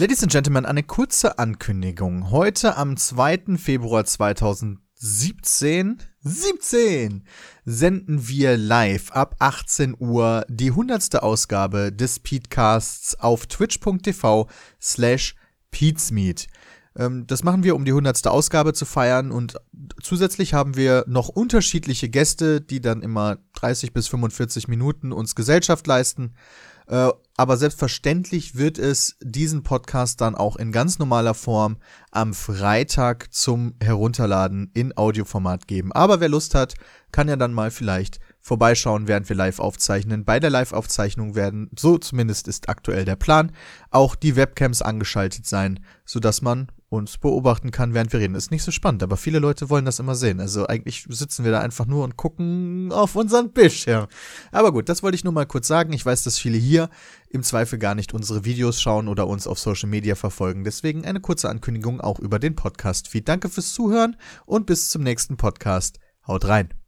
Ladies and Gentlemen, eine kurze Ankündigung. Heute am 2. Februar 2017 17 senden wir live ab 18 Uhr die 100. Ausgabe des Peatcasts auf twitch.tv slash peatsmeet. Ähm, das machen wir, um die 100. Ausgabe zu feiern und zusätzlich haben wir noch unterschiedliche Gäste, die dann immer 30 bis 45 Minuten uns Gesellschaft leisten. Aber selbstverständlich wird es diesen Podcast dann auch in ganz normaler Form am Freitag zum Herunterladen in Audioformat geben. Aber wer Lust hat, kann ja dann mal vielleicht vorbeischauen, während wir live aufzeichnen. Bei der Live-Aufzeichnung werden, so zumindest ist aktuell der Plan, auch die Webcams angeschaltet sein, sodass man uns beobachten kann, während wir reden. Ist nicht so spannend, aber viele Leute wollen das immer sehen. Also eigentlich sitzen wir da einfach nur und gucken auf unseren Bildschirm. Aber gut, das wollte ich nur mal kurz sagen. Ich weiß, dass viele hier im Zweifel gar nicht unsere Videos schauen oder uns auf Social Media verfolgen. Deswegen eine kurze Ankündigung auch über den Podcast-Feed. Danke fürs Zuhören und bis zum nächsten Podcast. Haut rein.